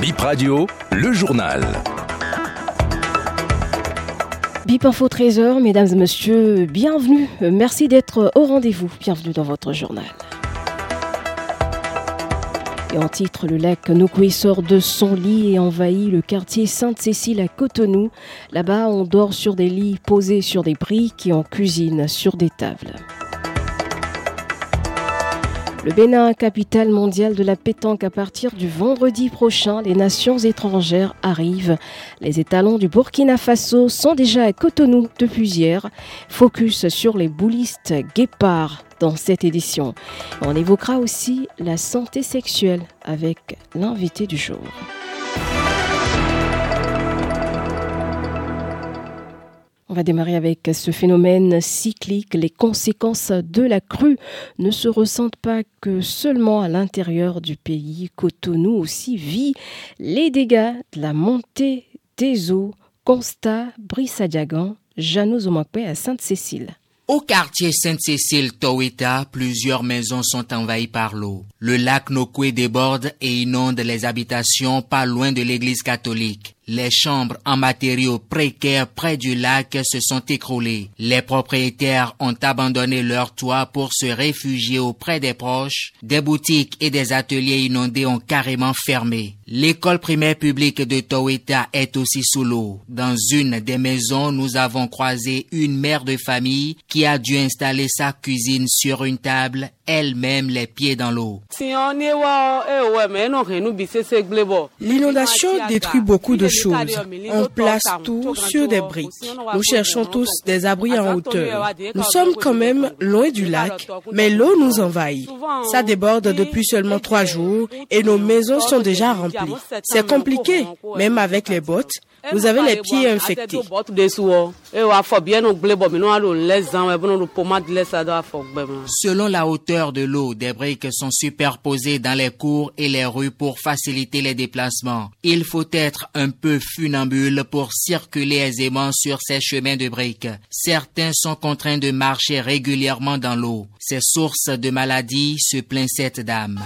Bip Radio, le journal. Bip Info 13h, mesdames et messieurs, bienvenue. Merci d'être au rendez-vous. Bienvenue dans votre journal. Et en titre, le lac Nokoué sort de son lit et envahit le quartier Sainte-Cécile à Cotonou. Là-bas, on dort sur des lits posés sur des briques et en cuisine sur des tables. Le Bénin, capitale mondiale de la pétanque, à partir du vendredi prochain, les nations étrangères arrivent. Les étalons du Burkina Faso sont déjà à Cotonou depuis hier. Focus sur les boulistes guépards dans cette édition. On évoquera aussi la santé sexuelle avec l'invité du jour. On va démarrer avec ce phénomène cyclique. Les conséquences de la crue ne se ressentent pas que seulement à l'intérieur du pays. Cotonou aussi vit les dégâts de la montée des eaux. Constat Brissadiagan, Jeannot Zomakwe à Sainte-Cécile. Au quartier Sainte-Cécile Toweta, plusieurs maisons sont envahies par l'eau. Le lac Nokwe déborde et inonde les habitations pas loin de l'église catholique. Les chambres en matériaux précaires près du lac se sont écroulées. Les propriétaires ont abandonné leurs toits pour se réfugier auprès des proches. Des boutiques et des ateliers inondés ont carrément fermé. L'école primaire publique de Toweta est aussi sous l'eau. Dans une des maisons, nous avons croisé une mère de famille qui a dû installer sa cuisine sur une table, elle-même les pieds dans l'eau. L'inondation détruit beaucoup de On place tout sur des briques. Nous cherchons tous des abris en hauteur. Nous sommes quand même loin du lac, mais l'eau nous envahit. Ça déborde depuis seulement trois jours et nos maisons sont déjà remplies. C'est compliqué, même avec les bottes. Vous avez les pieds infectés. Selon la hauteur de l'eau, des briques sont superposées dans les cours et les rues pour faciliter les déplacements. Il faut être un peu funambule pour circuler aisément sur ces chemins de briques. Certains sont contraints de marcher régulièrement dans l'eau. Ces sources de maladies se plaint cette dame.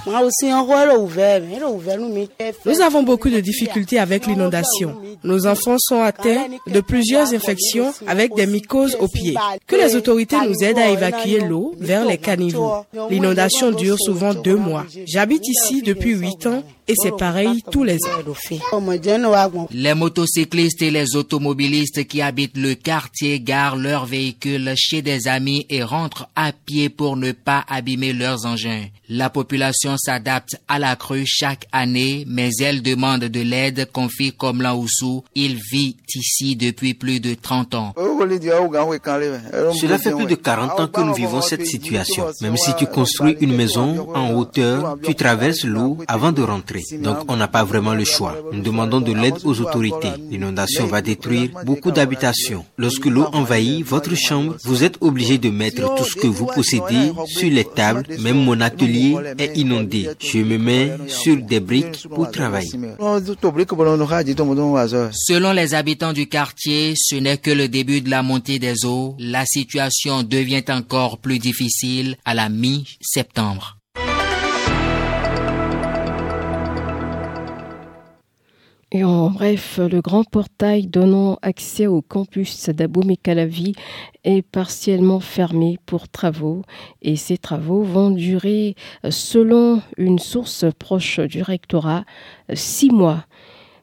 Nous avons beaucoup de difficultés avec l'inondation. Nos enfants sont atteints de plusieurs infections avec des mycoses aux pieds. Que les autorités nous aident à évacuer l'eau vers les caniveaux. L'inondation dure souvent deux mois. J'habite ici depuis huit ans et c'est pareil tous les ans. Les motocyclistes et les automobilistes qui habitent le quartier garent leurs véhicules chez des amis et rentrent à pied pour ne pas abîmer leurs engins. La population s'adapte à la crue chaque année, mais elle demande de l'aide, confie comme Oussou. Il vit ici depuis plus de 30 ans. Cela fait plus de 40 ans que nous vivons cette situation. Même si tu construis une maison en hauteur, tu traverses l'eau avant de rentrer. Donc on n'a pas vraiment le choix. Nous demandons de l'aide aux autorités. L'inondation va détruire beaucoup d'habitations. Lorsque l'eau envahit votre chambre, vous êtes obligé de mettre tout ce que vous possédez sur les tables. Même mon atelier est inondé. Je me mets sur des briques pour travailler. Selon les habitants du quartier, ce n'est que le début de la montée des eaux. La situation devient encore plus difficile à la mi-septembre. Et en bref, le grand portail donnant accès au campus d'Abomey-Calavi est partiellement fermé pour travaux et ces travaux vont durer, selon une source proche du rectorat, six mois.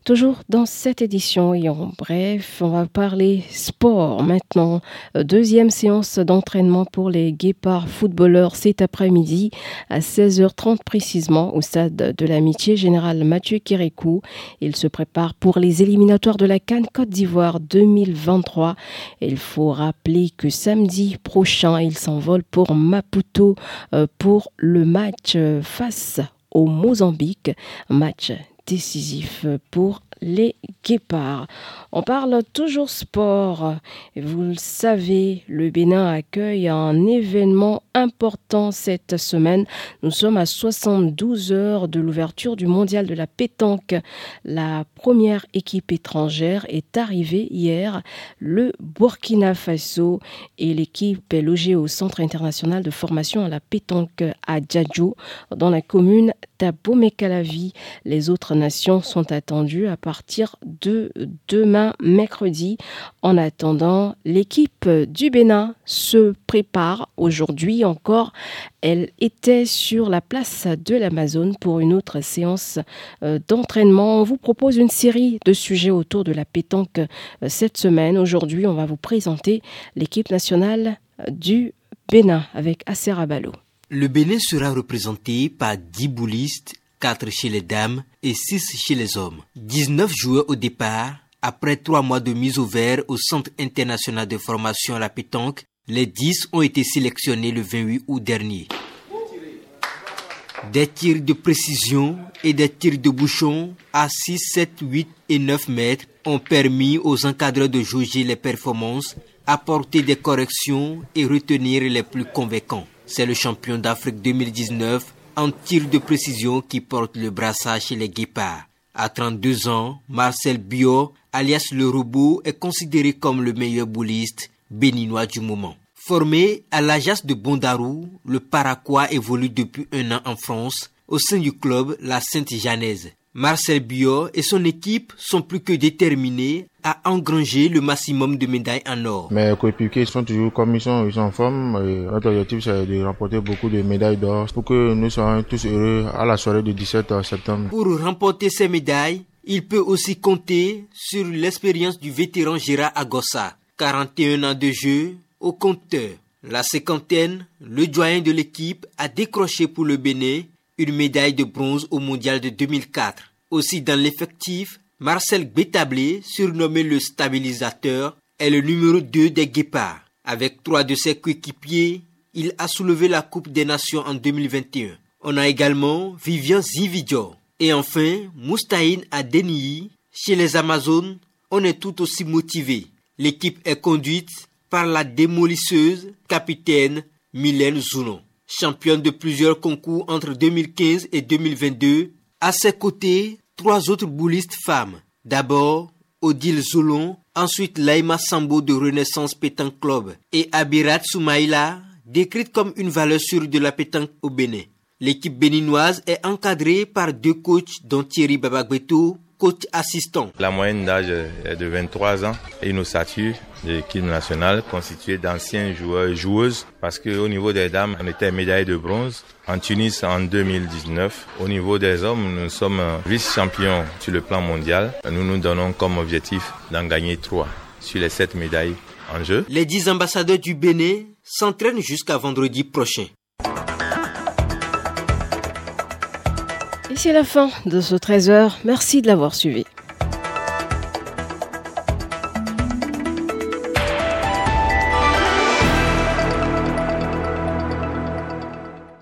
Toujours dans cette édition et en bref, on va parler sport maintenant. Deuxième séance d'entraînement pour les guépards footballeurs cet après-midi à 16h30 précisément au stade de l'amitié général Mathieu Kérékou. Ils se préparent pour les éliminatoires de la Cannes Côte d'Ivoire 2023. Il faut rappeler que samedi prochain, ils s'envolent pour Maputo euh, pour le match face au Mozambique. Match décisif pour les guépards. On parle toujours sport. Vous le savez, le Bénin accueille un événement important cette semaine. Nous sommes à 72 heures de l'ouverture du mondial de la pétanque. La première équipe étrangère est arrivée hier, le Burkina Faso, et l'équipe est logée au Centre international de formation à la pétanque à Djadjo, dans la commune d'Abomey-Calavi. Les autres nations sont attendues à partir de demain mercredi. En attendant, l'équipe du Bénin se prépare aujourd'hui encore. Elle était sur la place de l'Amazone pour une autre séance euh, d'entraînement. On vous propose une série de sujets autour de la pétanque euh, cette semaine. Aujourd'hui, on va vous présenter l'équipe nationale du Bénin avec Acer Abalo. Le Bénin sera représenté par 10 boulistes, 4 chez les dames et 6 chez les hommes. 19 joueurs au départ. Après 3 mois de mise au vert au Centre international de formation à la pétanque, les 10 ont été sélectionnés le 28 août dernier. Des tirs de précision et des tirs de bouchon à 6, 7, 8 et 9 mètres ont permis aux encadreurs de juger les performances, apporter des corrections et retenir les plus convaincants. C'est le champion d'Afrique 2019 en tir de précision qui porte le brassage chez les guépards. À 32 ans, Marcel Bio, alias le robot, est considéré comme le meilleur bouliste béninois du moment. Formé à l'Ajax de Bondarou, le Paraquois évolue depuis un an en France au sein du club La Sainte-Janaise. Marcel Bio et son équipe sont plus que déterminés à engranger le maximum de médailles en or. Mes coéquipiers sont toujours comme ils sont, ils sont en forme. Et notre objectif c'est de remporter beaucoup de médailles d'or pour que nous soyons tous heureux à la soirée du 17 septembre. Pour remporter ces médailles, il peut aussi compter sur l'expérience du vétéran Gérard Agossa, 41 ans de jeu au compteur. La cinquantaine, le doyen de l'équipe, a décroché pour le Bénin une médaille de bronze au mondial de 2004. Aussi dans l'effectif, Marcel Bétablé, surnommé le stabilisateur, est le numéro 2 des Guépards. Avec trois de ses coéquipiers, il a soulevé la Coupe des Nations en 2021. On a également Vivian Zividjo. Et enfin, Moustaïn Adeniyi. Chez les Amazones, on est tout aussi motivé. L'équipe est conduite par la démolisseuse capitaine Mylène Zounon. Championne de plusieurs concours entre 2015 et 2022, à ses côtés, trois autres boulistes femmes. D'abord, Odile Zoulon, ensuite Laima Sambo de Renaissance Pétanque Club et Abirat Soumaïla, décrite comme une valeur sûre de la pétanque au Bénin. L'équipe béninoise est encadrée par deux coachs dont Thierry Babagbeto, coach assistant. La moyenne d'âge est de 23 ans et une ossature de l'équipe nationale constituée d'anciens joueurs et joueuses parce qu'au niveau des dames, on était médaille de bronze en Tunis en 2019. Au niveau des hommes, nous sommes vice-champions sur le plan mondial. Nous nous donnons comme objectif d'en gagner trois sur les sept médailles en jeu. Les dix ambassadeurs du Bénin s'entraînent jusqu'à vendredi prochain. C'est la fin de ce 13h. Merci de l'avoir suivi.